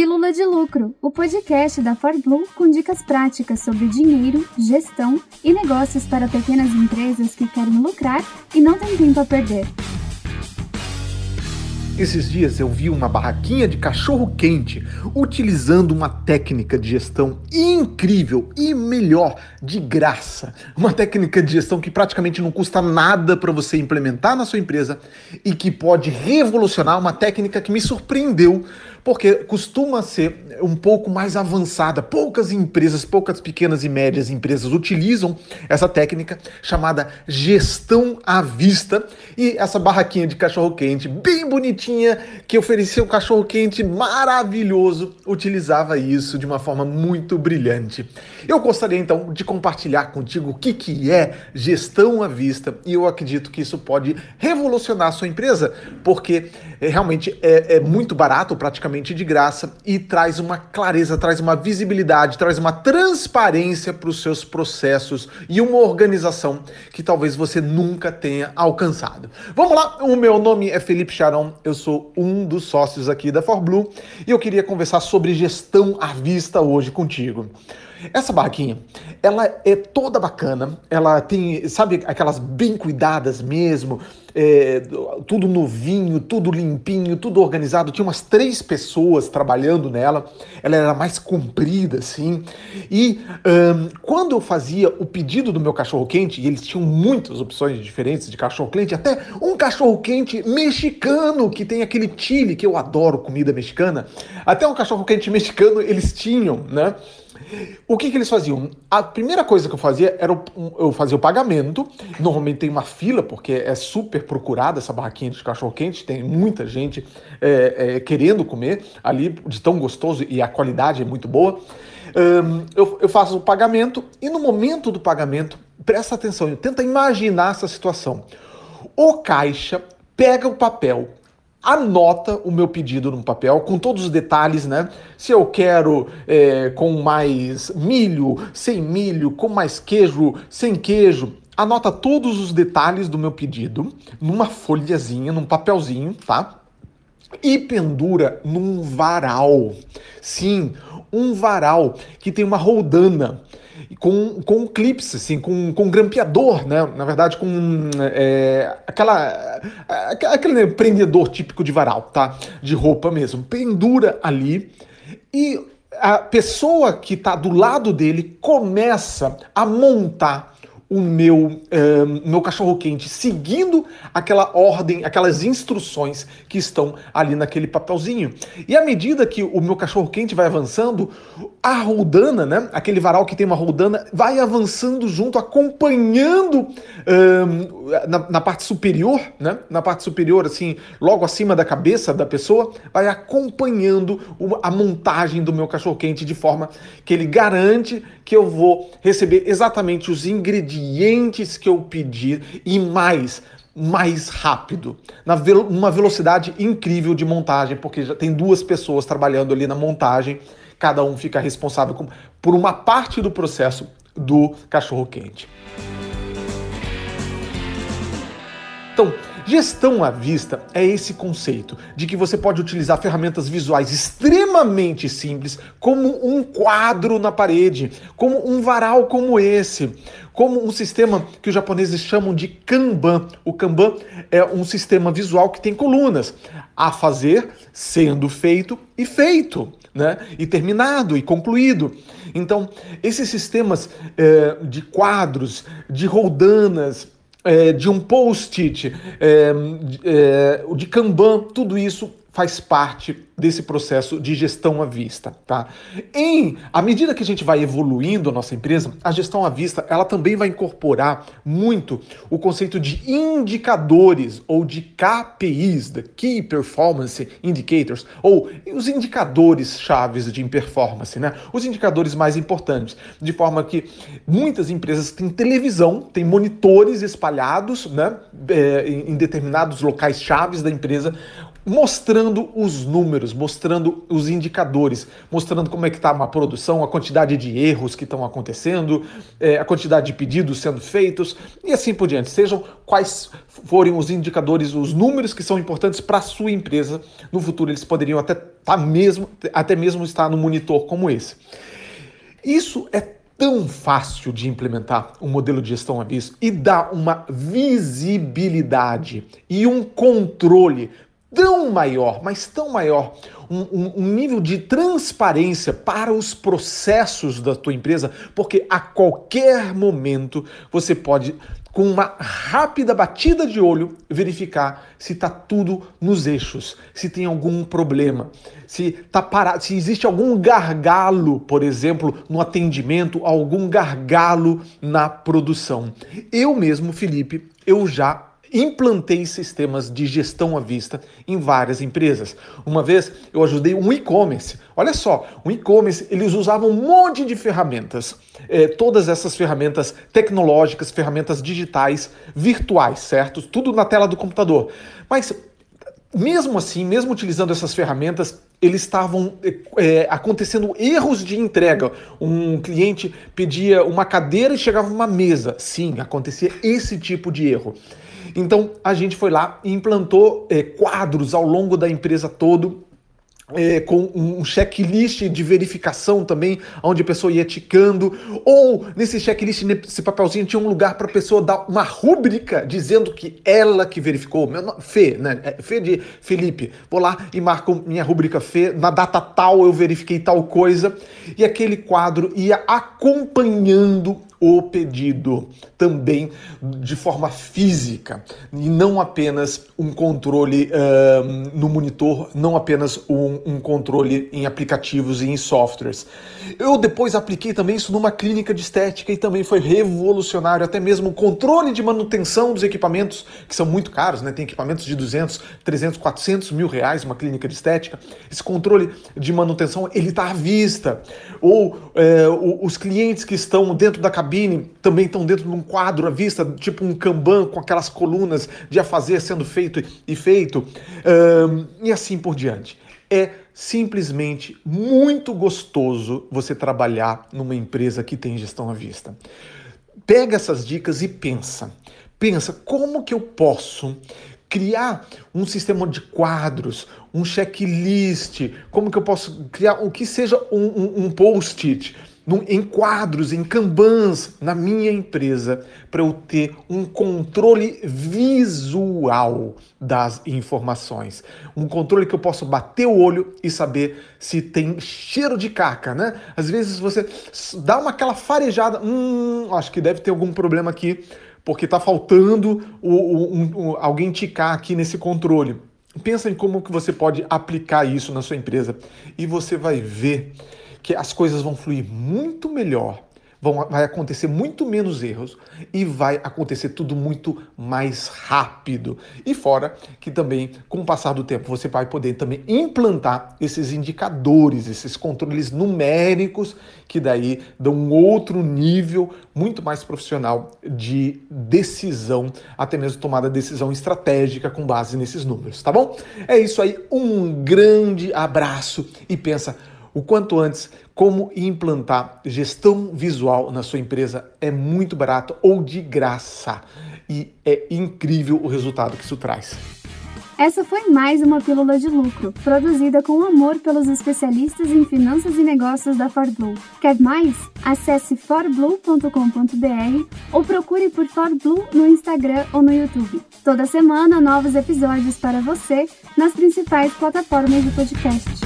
Pílula de Lucro, o podcast da ForBlue com dicas práticas sobre dinheiro, gestão e negócios para pequenas empresas que querem lucrar e não têm tempo a perder. Esses dias eu vi uma barraquinha de cachorro quente utilizando uma técnica de gestão incrível e melhor, de graça. Uma técnica de gestão que praticamente não custa nada para você implementar na sua empresa e que pode revolucionar uma técnica que me surpreendeu porque costuma ser um pouco mais avançada. Poucas empresas, poucas pequenas e médias empresas utilizam essa técnica chamada gestão à vista. E essa barraquinha de cachorro-quente, bem bonitinha, que oferecia um cachorro-quente maravilhoso, utilizava isso de uma forma muito brilhante. Eu gostaria então de compartilhar contigo o que, que é gestão à vista e eu acredito que isso pode revolucionar a sua empresa, porque realmente é, é muito barato, praticamente praticamente de graça e traz uma clareza, traz uma visibilidade, traz uma transparência para os seus processos e uma organização que talvez você nunca tenha alcançado. Vamos lá, o meu nome é Felipe Charão, eu sou um dos sócios aqui da ForBlue e eu queria conversar sobre gestão à vista hoje contigo. Essa barraquinha, ela é toda bacana, ela tem, sabe, aquelas bem cuidadas mesmo, é, tudo novinho, tudo limpinho, tudo organizado. Tinha umas três pessoas trabalhando nela, ela era mais comprida, assim. E um, quando eu fazia o pedido do meu cachorro-quente, e eles tinham muitas opções diferentes de cachorro-quente, até um cachorro-quente mexicano, que tem aquele chile, que eu adoro comida mexicana, até um cachorro-quente mexicano eles tinham, né? O que, que eles faziam? A primeira coisa que eu fazia era eu fazia o pagamento. Normalmente tem uma fila, porque é super procurada essa barraquinha de cachorro-quente, tem muita gente é, é, querendo comer ali, de tão gostoso e a qualidade é muito boa. Um, eu, eu faço o pagamento e no momento do pagamento, presta atenção, tenta imaginar essa situação. O caixa pega o papel, anota o meu pedido no papel com todos os detalhes, né? Se eu quero é, com mais milho, sem milho, com mais queijo, sem queijo. Anota todos os detalhes do meu pedido numa folhazinha, num papelzinho, tá? E pendura num varal. Sim, um varal que tem uma roldana com, com clips, assim, com, com grampeador, né? Na verdade, com é, aquela, aquele prendedor típico de varal, tá? De roupa mesmo. Pendura ali e a pessoa que está do lado dele começa a montar o meu, eh, meu cachorro quente seguindo aquela ordem, aquelas instruções que estão ali naquele papelzinho. E à medida que o meu cachorro quente vai avançando, a roldana, né, aquele varal que tem uma roldana, vai avançando junto, acompanhando eh, na, na, parte superior, né, na parte superior, assim, logo acima da cabeça da pessoa, vai acompanhando a montagem do meu cachorro quente de forma que ele garante que eu vou receber exatamente os ingredientes ingredientes que eu pedir e mais, mais rápido, na uma velocidade incrível de montagem, porque já tem duas pessoas trabalhando ali na montagem, cada um fica responsável por uma parte do processo do cachorro quente. Então, Gestão à vista é esse conceito de que você pode utilizar ferramentas visuais extremamente simples, como um quadro na parede, como um varal como esse, como um sistema que os japoneses chamam de Kanban. O Kanban é um sistema visual que tem colunas a fazer, sendo feito e feito. Né? E terminado e concluído. Então, esses sistemas é, de quadros, de roldanas, é, de um post-it, é, é, de Kanban, tudo isso faz parte desse processo de gestão à vista, tá? Em à medida que a gente vai evoluindo a nossa empresa, a gestão à vista, ela também vai incorporar muito o conceito de indicadores ou de KPIs, the Key Performance Indicators, ou os indicadores chaves de performance, né? Os indicadores mais importantes, de forma que muitas empresas têm televisão, têm monitores espalhados, né, é, em determinados locais chaves da empresa, mostrando os números, mostrando os indicadores, mostrando como é que está uma produção, a quantidade de erros que estão acontecendo, é, a quantidade de pedidos sendo feitos e assim por diante. Sejam quais forem os indicadores, os números que são importantes para a sua empresa, no futuro eles poderiam até, tá mesmo, até mesmo estar no monitor como esse. Isso é tão fácil de implementar um modelo de gestão aviso e dá uma visibilidade e um controle tão maior, mas tão maior, um, um, um, nível de transparência para os processos da tua empresa, porque a qualquer momento você pode, com uma rápida batida de olho, verificar se está tudo nos eixos, se tem algum problema, se tá parado, se existe algum gargalo, por exemplo, no atendimento, algum gargalo na produção. Eu mesmo, Felipe, eu já implantei sistemas de gestão à vista em várias empresas. Uma vez eu ajudei um e-commerce. Olha só, um e-commerce eles usavam um monte de ferramentas, eh, todas essas ferramentas tecnológicas, ferramentas digitais, virtuais, certo? Tudo na tela do computador. Mas mesmo assim, mesmo utilizando essas ferramentas, eles estavam é, acontecendo erros de entrega. Um cliente pedia uma cadeira e chegava uma mesa. Sim, acontecia esse tipo de erro. Então a gente foi lá e implantou é, quadros ao longo da empresa todo é, com um checklist de verificação também, onde a pessoa ia ticando, ou nesse checklist, nesse papelzinho, tinha um lugar para a pessoa dar uma rúbrica dizendo que ela que verificou, meu nome, Fê, né? É, Fê de Felipe. Vou lá e marco minha rúbrica Fê, na data tal eu verifiquei tal coisa, e aquele quadro ia acompanhando o pedido também de forma física e não apenas um controle uh, no monitor, não apenas um, um, controle em aplicativos e em softwares. Eu depois apliquei também isso numa clínica de estética e também foi revolucionário, até mesmo o controle de manutenção dos equipamentos, que são muito caros, né? tem equipamentos de 200, 300, 400 mil reais uma clínica de estética. Esse controle de manutenção, ele está à vista. Ou é, os clientes que estão dentro da cabine cabine também estão dentro de um quadro à vista, tipo um Kanban com aquelas colunas de a fazer sendo feito e feito, um, e assim por diante. É simplesmente muito gostoso você trabalhar numa empresa que tem gestão à vista. Pega essas dicas e pensa. Pensa como que eu posso criar um sistema de quadros, um checklist, como que eu posso criar o que seja um, um, um post-it em quadros, em kanbans na minha empresa para eu ter um controle visual das informações. Um controle que eu possa bater o olho e saber se tem cheiro de caca, né? Às vezes você dá uma aquela farejada, hum, acho que deve ter algum problema aqui, porque está faltando o, o, o, alguém ticar aqui nesse controle. Pensa em como que você pode aplicar isso na sua empresa e você vai ver que as coisas vão fluir muito melhor, vão, vai acontecer muito menos erros e vai acontecer tudo muito mais rápido. E fora que também, com o passar do tempo, você vai poder também implantar esses indicadores, esses controles numéricos, que daí dão um outro nível muito mais profissional de decisão, até mesmo tomada de decisão estratégica com base nesses números, tá bom? É isso aí, um grande abraço e pensa o quanto antes como implantar gestão visual na sua empresa é muito barato ou de graça e é incrível o resultado que isso traz. Essa foi mais uma pílula de lucro, produzida com amor pelos especialistas em finanças e negócios da ForBlue. Quer mais? Acesse forblue.com.br ou procure por ForBlue no Instagram ou no YouTube. Toda semana, novos episódios para você nas principais plataformas de podcast.